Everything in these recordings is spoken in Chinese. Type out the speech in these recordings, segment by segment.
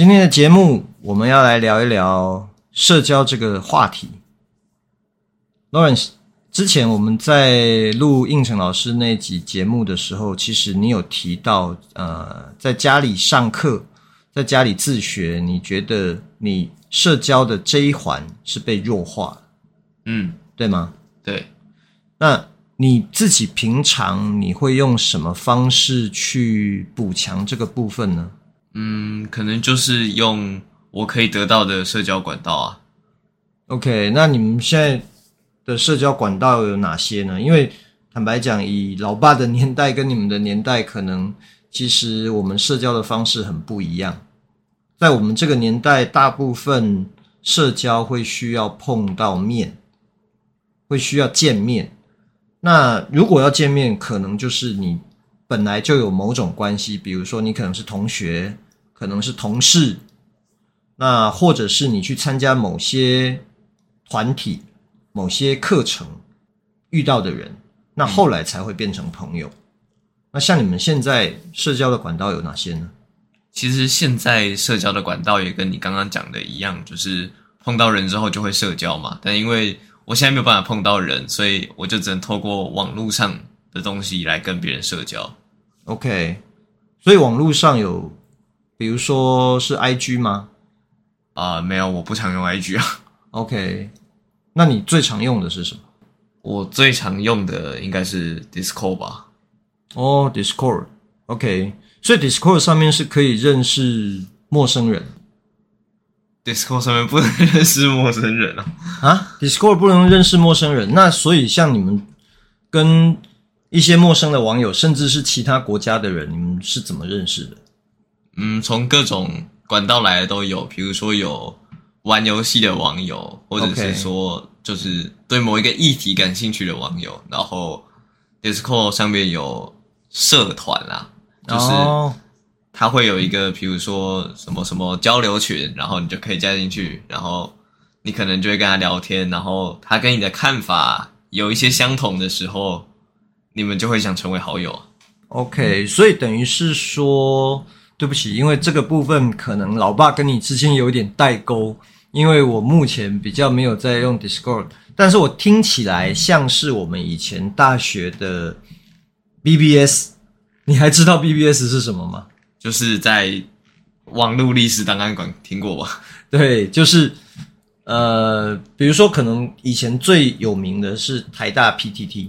今天的节目，我们要来聊一聊社交这个话题。Lawrence，之前我们在录应成老师那集节目的时候，其实你有提到，呃，在家里上课，在家里自学，你觉得你社交的这一环是被弱化，嗯，对吗？对。那你自己平常你会用什么方式去补强这个部分呢？嗯，可能就是用我可以得到的社交管道啊。OK，那你们现在的社交管道有哪些呢？因为坦白讲，以老爸的年代跟你们的年代，可能其实我们社交的方式很不一样。在我们这个年代，大部分社交会需要碰到面，会需要见面。那如果要见面，可能就是你。本来就有某种关系，比如说你可能是同学，可能是同事，那或者是你去参加某些团体、某些课程遇到的人，那后来才会变成朋友。那像你们现在社交的管道有哪些呢？其实现在社交的管道也跟你刚刚讲的一样，就是碰到人之后就会社交嘛。但因为我现在没有办法碰到人，所以我就只能透过网络上的东西来跟别人社交。OK，所以网络上有，比如说是 IG 吗？啊、呃，没有，我不常用 IG 啊。OK，那你最常用的是什么？我最常用的应该是 Discord 吧。哦，Discord，OK，所以 Discord 上面是可以认识陌生人。Discord 上面不能认识陌生人啊？啊，Discord 不能认识陌生人，那所以像你们跟一些陌生的网友，甚至是其他国家的人，你们是怎么认识的？嗯，从各种管道来的都有，比如说有玩游戏的网友，或者是说就是对某一个议题感兴趣的网友。然后 Discord 上面有社团啦，就是它会有一个，比如说什么什么交流群，然后你就可以加进去，然后你可能就会跟他聊天，然后他跟你的看法有一些相同的时候。你们就会想成为好友，OK，所以等于是说，对不起，因为这个部分可能老爸跟你之间有一点代沟，因为我目前比较没有在用 Discord，但是我听起来像是我们以前大学的 BBS，你还知道 BBS 是什么吗？就是在网络历史档案馆听过吧？对，就是呃，比如说可能以前最有名的是台大 PTT。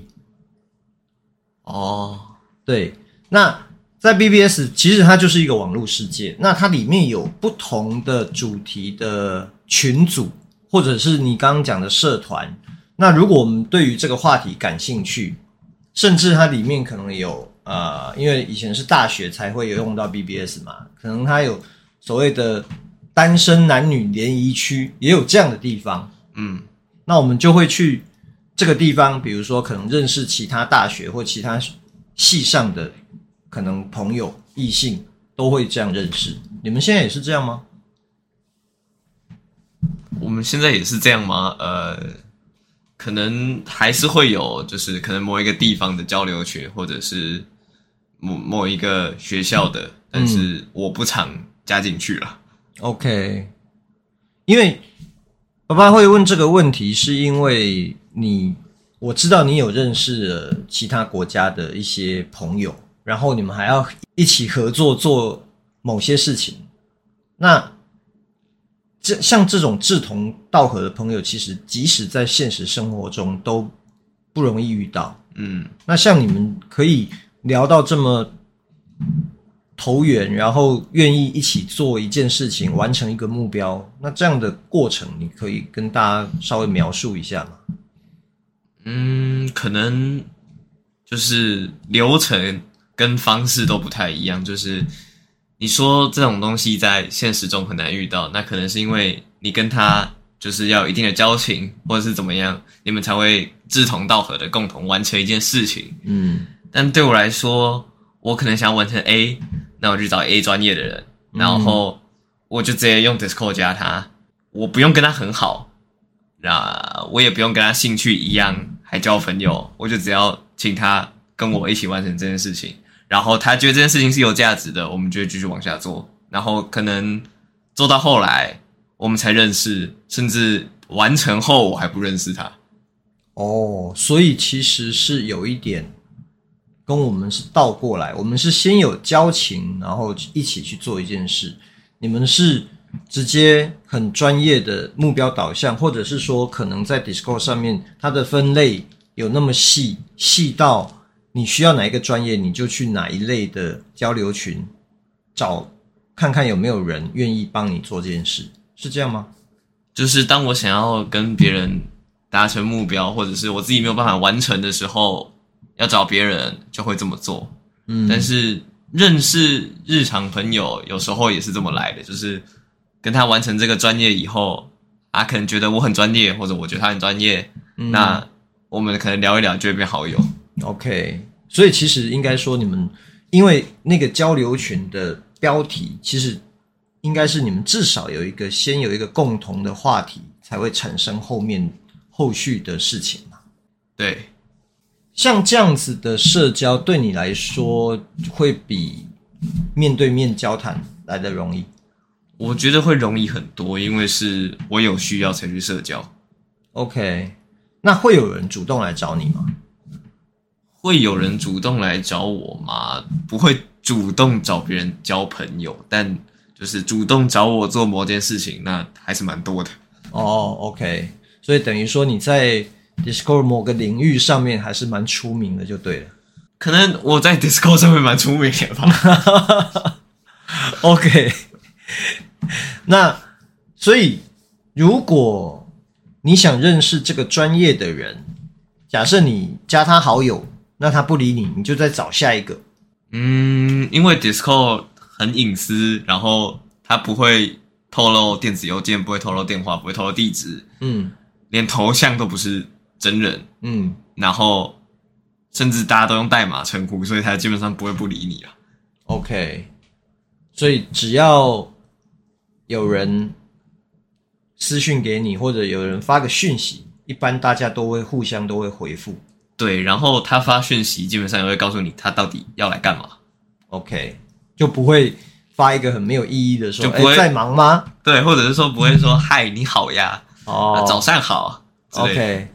哦，对，那在 BBS 其实它就是一个网络世界，那它里面有不同的主题的群组，或者是你刚刚讲的社团。那如果我们对于这个话题感兴趣，甚至它里面可能有呃，因为以前是大学才会有用到 BBS 嘛，可能它有所谓的单身男女联谊区，也有这样的地方。嗯，那我们就会去。这个地方，比如说可能认识其他大学或其他系上的可能朋友、异性都会这样认识。你们现在也是这样吗？我们现在也是这样吗？呃，可能还是会有，就是可能某一个地方的交流群，或者是某某一个学校的，但是我不常加进去了。OK，因为爸爸会问这个问题，是因为。你我知道你有认识其他国家的一些朋友，然后你们还要一起合作做某些事情。那这像这种志同道合的朋友，其实即使在现实生活中都不容易遇到。嗯，那像你们可以聊到这么投缘，然后愿意一起做一件事情，完成一个目标。那这样的过程，你可以跟大家稍微描述一下吗？嗯，可能就是流程跟方式都不太一样。就是你说这种东西在现实中很难遇到，那可能是因为你跟他就是要有一定的交情，或者是怎么样，你们才会志同道合的共同完成一件事情。嗯，但对我来说，我可能想要完成 A，那我就找 A 专业的人，然后我就直接用 Discord 加他，我不用跟他很好。那我也不用跟他兴趣一样还交朋友，我就只要请他跟我一起完成这件事情，然后他觉得这件事情是有价值的，我们就会继续往下做，然后可能做到后来我们才认识，甚至完成后我还不认识他。哦，所以其实是有一点跟我们是倒过来，我们是先有交情，然后一起去做一件事，你们是。直接很专业的目标导向，或者是说，可能在 Discord 上面，它的分类有那么细，细到你需要哪一个专业，你就去哪一类的交流群找，看看有没有人愿意帮你做这件事，是这样吗？就是当我想要跟别人达成目标，或者是我自己没有办法完成的时候，要找别人就会这么做。嗯，但是认识日常朋友有时候也是这么来的，就是。跟他完成这个专业以后，他可能觉得我很专业，或者我觉得他很专业，嗯、那我们可能聊一聊就会变好友。OK，所以其实应该说，你们因为那个交流群的标题，其实应该是你们至少有一个先有一个共同的话题，才会产生后面后续的事情嘛。对，像这样子的社交对你来说，会比面对面交谈来的容易。我觉得会容易很多，因为是我有需要才去社交。OK，那会有人主动来找你吗？会有人主动来找我吗？不会主动找别人交朋友，但就是主动找我做某件事情，那还是蛮多的。哦，OK，所以等于说你在 Discord 某个领域上面还是蛮出名的，就对了。可能我在 Discord 上面蛮出名的吧。OK。那所以，如果你想认识这个专业的人，假设你加他好友，那他不理你，你就再找下一个。嗯，因为 Discord 很隐私，然后他不会透露电子邮件，不会透露电话，不会透露地址，嗯，连头像都不是真人，嗯，然后甚至大家都用代码称呼，所以他基本上不会不理你了。OK，所以只要。有人私讯给你，或者有人发个讯息，一般大家都会互相都会回复。对，然后他发讯息，基本上也会告诉你他到底要来干嘛。OK，就不会发一个很没有意义的说，就不会在忙吗？对，或者是说不会说 嗨，你好呀，哦，早上好。OK，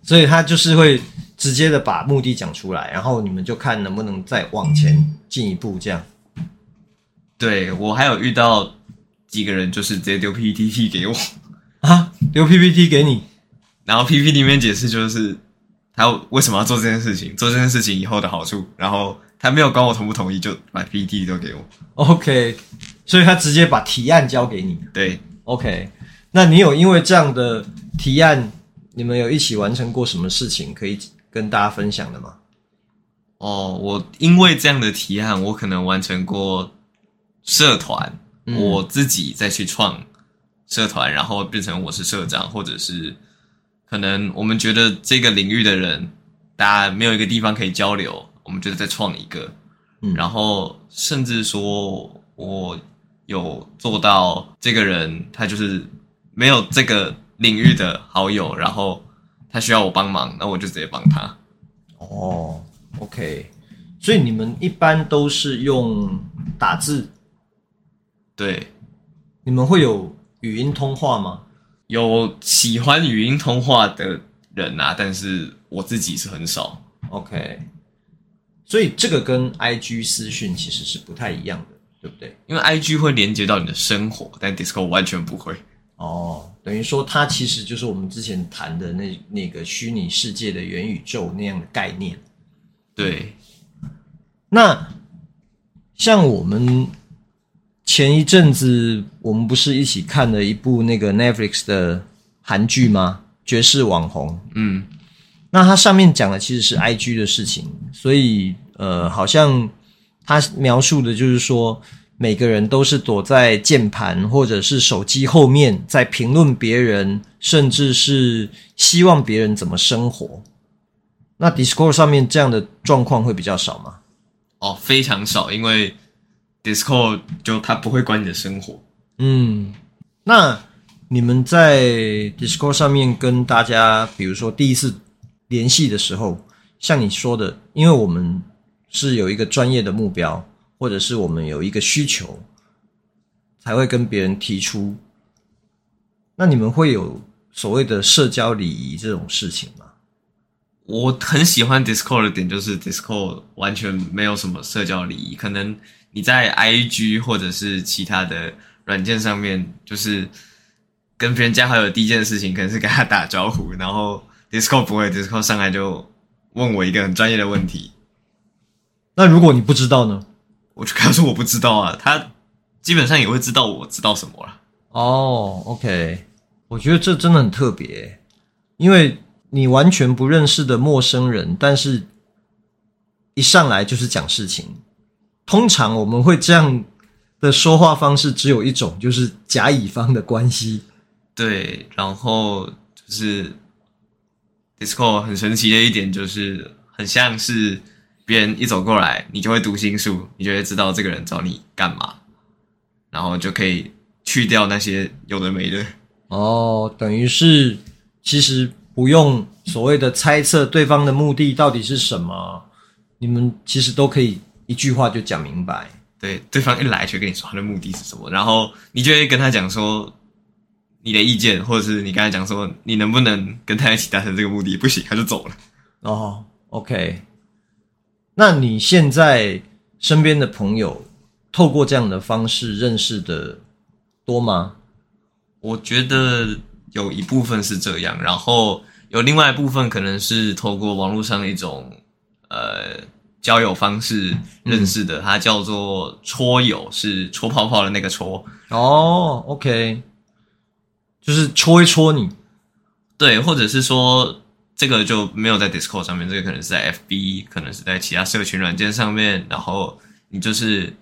所以他就是会直接的把目的讲出来，然后你们就看能不能再往前进一步这样。对，我还有遇到。几个人就是直接丢 PPT 给我啊，丢 PPT 给你，然后 PPT 里面解释就是他为什么要做这件事情，做这件事情以后的好处，然后他没有管我同不同意，就把 PPT 都给我。OK，所以他直接把提案交给你。对，OK，那你有因为这样的提案，你们有一起完成过什么事情可以跟大家分享的吗？哦，我因为这样的提案，我可能完成过社团。我自己再去创社团，然后变成我是社长，或者是可能我们觉得这个领域的人，大家没有一个地方可以交流，我们觉得再创一个，嗯，然后甚至说我有做到这个人他就是没有这个领域的好友，然后他需要我帮忙，那我就直接帮他。哦，OK，所以你们一般都是用打字。对，你们会有语音通话吗？有喜欢语音通话的人啊，但是我自己是很少。OK，所以这个跟 IG 私讯其实是不太一样的，对不对？因为 IG 会连接到你的生活，但 Discord 完全不会。哦，等于说它其实就是我们之前谈的那那个虚拟世界的元宇宙那样的概念。对，那。像我们前一阵子，我们不是一起看了一部那个 Netflix 的韩剧吗？绝世网红。嗯，那它上面讲的其实是 IG 的事情，所以呃，好像它描述的就是说，每个人都是躲在键盘或者是手机后面，在评论别人，甚至是希望别人怎么生活。那 Discord 上面这样的状况会比较少吗？哦，非常少，因为 Discord 就它不会管你的生活。嗯，那你们在 Discord 上面跟大家，比如说第一次联系的时候，像你说的，因为我们是有一个专业的目标，或者是我们有一个需求，才会跟别人提出。那你们会有所谓的社交礼仪这种事情吗？我很喜欢 Discord 的点就是 Discord 完全没有什么社交礼仪，可能你在 IG 或者是其他的软件上面，就是跟别人加好友第一件事情可能是跟他打招呼，然后 Discord 不会，Discord 上来就问我一个很专业的问题。那如果你不知道呢？我就跟他说我不知道啊，他基本上也会知道我知道什么了。哦，OK，我觉得这真的很特别，因为。你完全不认识的陌生人，但是一上来就是讲事情。通常我们会这样的说话方式，只有一种，就是甲乙方的关系。对，然后就是 Discord 很神奇的一点，就是很像是别人一走过来，你就会读心术，你就会知道这个人找你干嘛，然后就可以去掉那些有的没的。哦，等于是其实。不用所谓的猜测对方的目的到底是什么，你们其实都可以一句话就讲明白。对，对方一来就跟你说他的目的是什么，然后你就会跟他讲说你的意见，或者是你跟他讲说你能不能跟他一起达成这个目的，不行他就走了。哦，OK。那你现在身边的朋友透过这样的方式认识的多吗？我觉得。有一部分是这样，然后有另外一部分可能是透过网络上的一种呃交友方式认识的，嗯、它叫做戳友，是戳泡泡的那个戳。哦，OK，就是戳一戳你，对，或者是说这个就没有在 Discord 上面，这个可能是在 FB，可能是在其他社群软件上面，然后你就是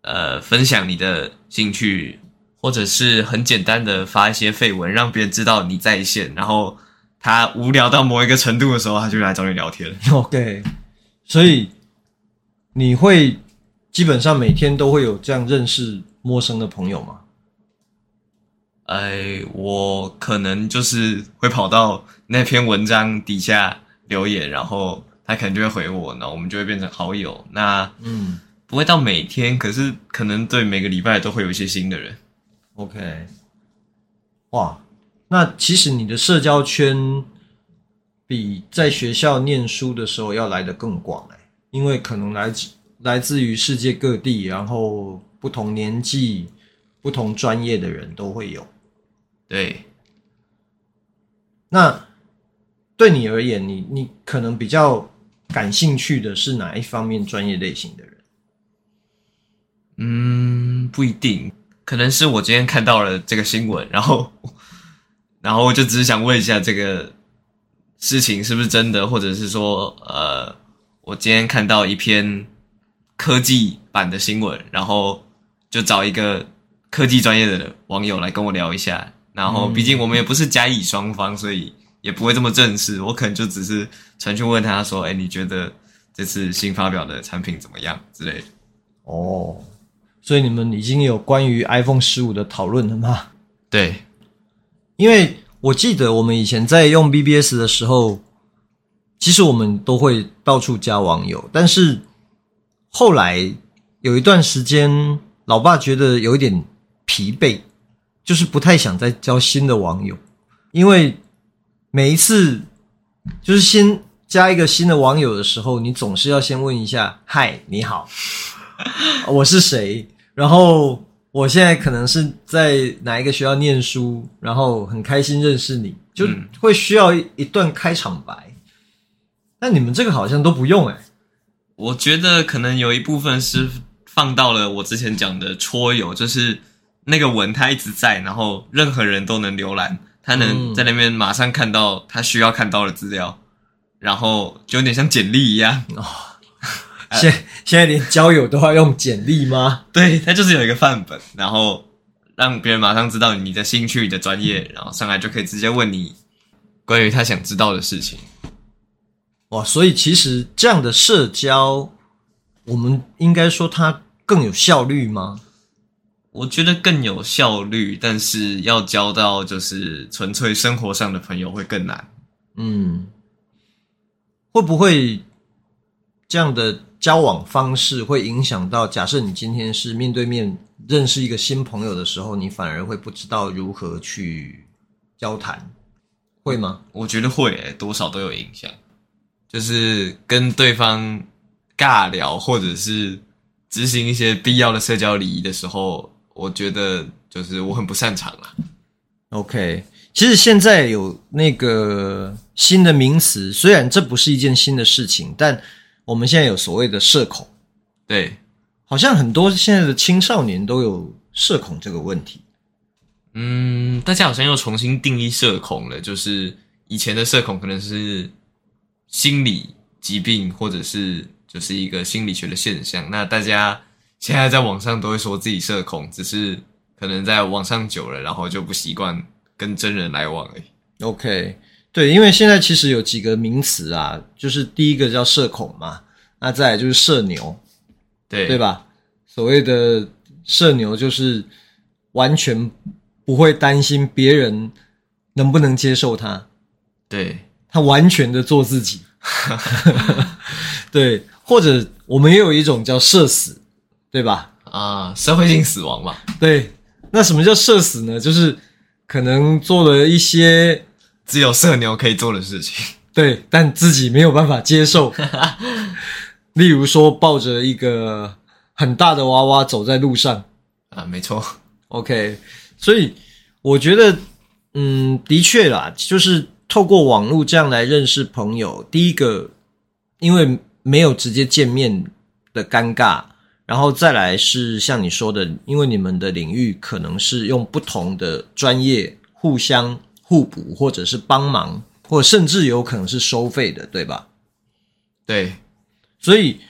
呃分享你的兴趣。或者是很简单的发一些绯闻，让别人知道你在线，然后他无聊到某一个程度的时候，他就来找你聊天。OK，所以你会基本上每天都会有这样认识陌生的朋友吗？哎，我可能就是会跑到那篇文章底下留言，然后他可能就会回我，然后我们就会变成好友。那嗯，不会到每天，可是可能对每个礼拜都会有一些新的人。OK，哇，那其实你的社交圈比在学校念书的时候要来的更广哎，因为可能来自来自于世界各地，然后不同年纪、不同专业的人都会有。对，那对你而言，你你可能比较感兴趣的是哪一方面专业类型的人？嗯，不一定。可能是我今天看到了这个新闻，然后，然后我就只是想问一下这个事情是不是真的，或者是说，呃，我今天看到一篇科技版的新闻，然后就找一个科技专业的网友来跟我聊一下。然后，毕竟我们也不是甲乙双方，所以也不会这么正式。我可能就只是传讯问他说：“哎，你觉得这次新发表的产品怎么样？”之类的。哦。所以你们已经有关于 iPhone 十五的讨论了吗？对，因为我记得我们以前在用 BBS 的时候，其实我们都会到处加网友，但是后来有一段时间，老爸觉得有一点疲惫，就是不太想再交新的网友，因为每一次就是先加一个新的网友的时候，你总是要先问一下：“嗨，你好。”我是谁？然后我现在可能是在哪一个学校念书？然后很开心认识你，就会需要一段开场白。但你们这个好像都不用哎。我觉得可能有一部分是放到了我之前讲的戳友，就是那个文它一直在，然后任何人都能浏览，他能在那边马上看到他需要看到的资料，然后就有点像简历一样哦。现现在连交友都要用简历吗？对，它就是有一个范本，然后让别人马上知道你的兴趣、你的专业，然后上来就可以直接问你关于他想知道的事情。哇，所以其实这样的社交，我们应该说它更有效率吗？我觉得更有效率，但是要交到就是纯粹生活上的朋友会更难。嗯，会不会这样的交往方式会影响到？假设你今天是面对面认识一个新朋友的时候，你反而会不知道如何去交谈，会吗？我觉得会欸，多少都有影响。就是跟对方尬聊，或者是执行一些必要的社交礼仪的时候，我觉得就是我很不擅长啊。OK，其实现在有那个新的名词，虽然这不是一件新的事情，但我们现在有所谓的社恐。对，好像很多现在的青少年都有社恐这个问题。嗯，大家好像又重新定义社恐了，就是以前的社恐可能是。心理疾病，或者是就是一个心理学的现象。那大家现在在网上都会说自己社恐，只是可能在网上久了，然后就不习惯跟真人来往而已。OK，对，因为现在其实有几个名词啊，就是第一个叫社恐嘛，那再来就是社牛，对对吧？所谓的社牛就是完全不会担心别人能不能接受他，对。他完全的做自己，对，或者我们也有一种叫社死，对吧？啊，社会性死亡嘛。对，那什么叫社死呢？就是可能做了一些只有社牛可以做的事情，对，但自己没有办法接受。例如说，抱着一个很大的娃娃走在路上啊，没错。OK，所以我觉得，嗯，的确啦，就是。透过网络这样来认识朋友，第一个，因为没有直接见面的尴尬，然后再来是像你说的，因为你们的领域可能是用不同的专业互相互补，或者是帮忙，或者甚至有可能是收费的，对吧？对，所以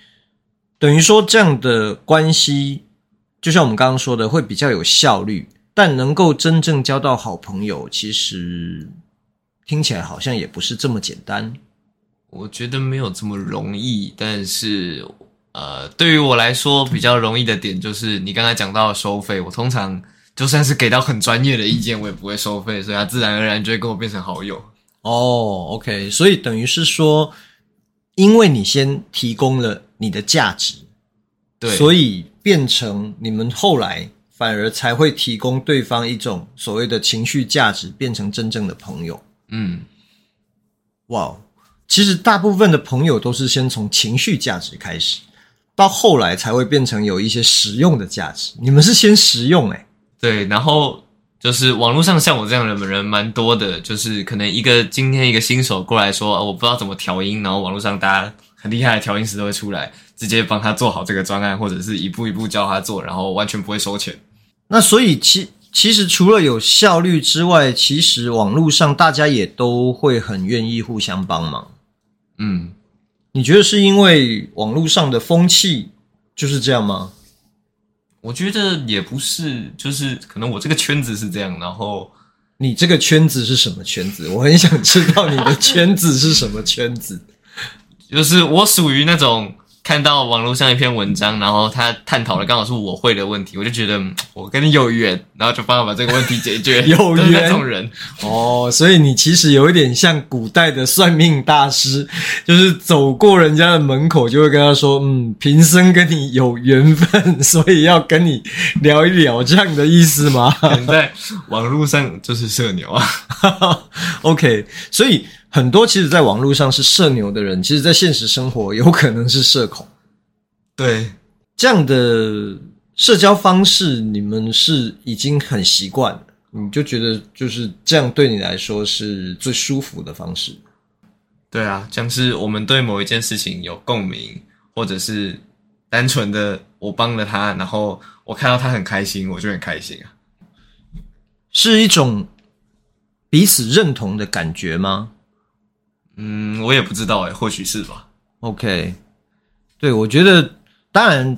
等于说这样的关系，就像我们刚刚说的，会比较有效率，但能够真正交到好朋友，其实。听起来好像也不是这么简单，我觉得没有这么容易。但是，呃，对于我来说比较容易的点就是你刚才讲到的收费。我通常就算是给到很专业的意见，我也不会收费，所以他自然而然就会跟我变成好友。哦，OK，所以等于是说，因为你先提供了你的价值，对，所以变成你们后来反而才会提供对方一种所谓的情绪价值，变成真正的朋友。嗯，哇，其实大部分的朋友都是先从情绪价值开始，到后来才会变成有一些实用的价值。你们是先实用诶？对，然后就是网络上像我这样的人蛮多的，就是可能一个今天一个新手过来说，哦，我不知道怎么调音，然后网络上大家很厉害的调音师都会出来，直接帮他做好这个专案，或者是一步一步教他做，然后完全不会收钱。那所以其。其实除了有效率之外，其实网络上大家也都会很愿意互相帮忙。嗯，你觉得是因为网络上的风气就是这样吗？我觉得也不是，就是可能我这个圈子是这样。然后你这个圈子是什么圈子？我很想知道你的圈子是什么圈子。就是我属于那种。看到网络上一篇文章，然后他探讨的刚好是我会的问题，我就觉得我跟你有缘，然后就帮他把这个问题解决。有缘那种人哦，所以你其实有一点像古代的算命大师，就是走过人家的门口，就会跟他说：“嗯，贫僧跟你有缘分，所以要跟你聊一聊，这样的意思吗？”在网络上就是社牛啊。OK，所以。很多其实，在网络上是社牛的人，其实，在现实生活有可能是社恐。对，这样的社交方式，你们是已经很习惯了，你就觉得就是这样对你来说是最舒服的方式。对啊，像是我们对某一件事情有共鸣，或者是单纯的我帮了他，然后我看到他很开心，我就很开心啊。是一种彼此认同的感觉吗？嗯，我也不知道欸，或许是吧。OK，对，我觉得，当然，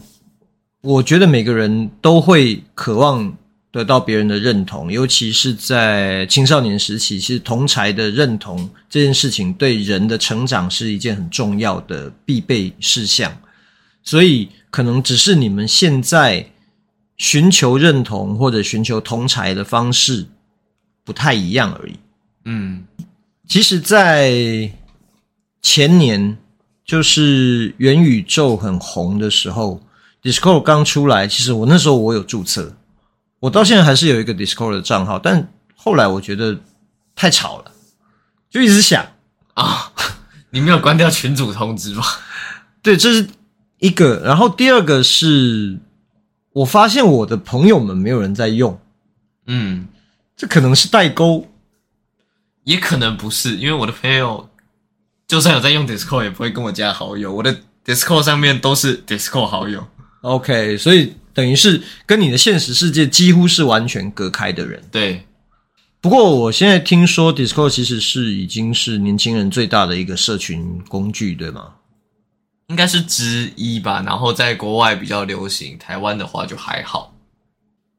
我觉得每个人都会渴望得到别人的认同，尤其是在青少年时期，其实同才的认同这件事情对人的成长是一件很重要的必备事项，所以可能只是你们现在。寻求认同或者寻求同才的方式不太一样而已。嗯，其实，在前年就是元宇宙很红的时候，Discord 刚出来，其实我那时候我有注册，我到现在还是有一个 Discord 的账号，但后来我觉得太吵了，就一直想啊。你没有关掉群主通知吗？对，这是一个。然后第二个是。我发现我的朋友们没有人在用，嗯，这可能是代沟，也可能不是，因为我的朋友就算有在用 Discord，也不会跟我加好友。我的 Discord 上面都是 Discord 好友，OK，所以等于是跟你的现实世界几乎是完全隔开的人。对，不过我现在听说 Discord 其实是已经是年轻人最大的一个社群工具，对吗？应该是之一吧，然后在国外比较流行，台湾的话就还好。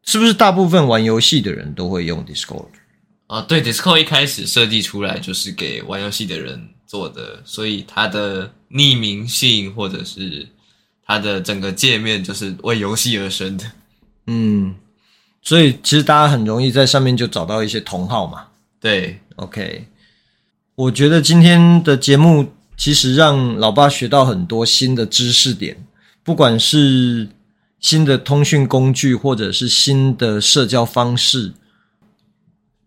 是不是大部分玩游戏的人都会用 Discord？啊，对，Discord 一开始设计出来就是给玩游戏的人做的，所以它的匿名性或者是它的整个界面就是为游戏而生的。嗯，所以其实大家很容易在上面就找到一些同好嘛。对，OK，我觉得今天的节目。其实让老爸学到很多新的知识点，不管是新的通讯工具，或者是新的社交方式。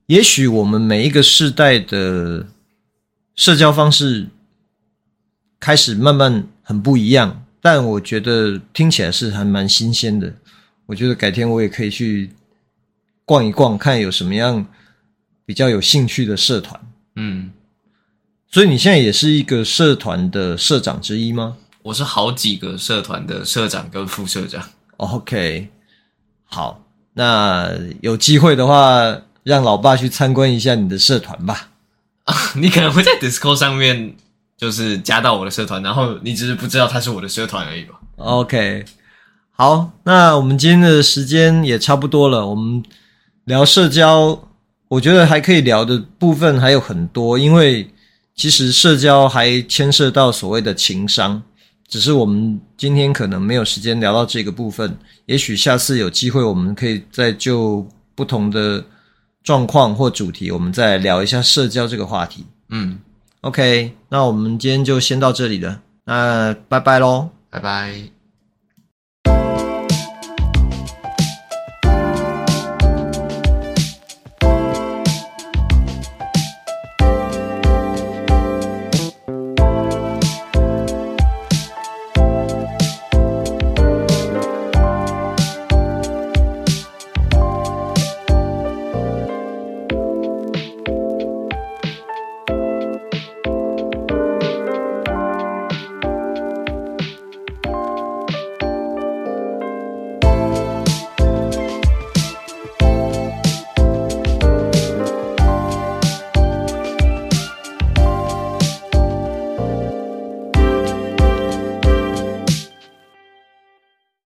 也许我们每一个世代的社交方式开始慢慢很不一样，但我觉得听起来是还蛮新鲜的。我觉得改天我也可以去逛一逛，看有什么样比较有兴趣的社团。嗯。所以你现在也是一个社团的社长之一吗？我是好几个社团的社长跟副社长。OK，好，那有机会的话，让老爸去参观一下你的社团吧。你可能会在 Discord 上面就是加到我的社团，然后你只是不知道他是我的社团而已吧。OK，好，那我们今天的时间也差不多了，我们聊社交，我觉得还可以聊的部分还有很多，因为。其实社交还牵涉到所谓的情商，只是我们今天可能没有时间聊到这个部分。也许下次有机会，我们可以再就不同的状况或主题，我们再聊一下社交这个话题。嗯，OK，那我们今天就先到这里了，那拜拜喽，拜拜。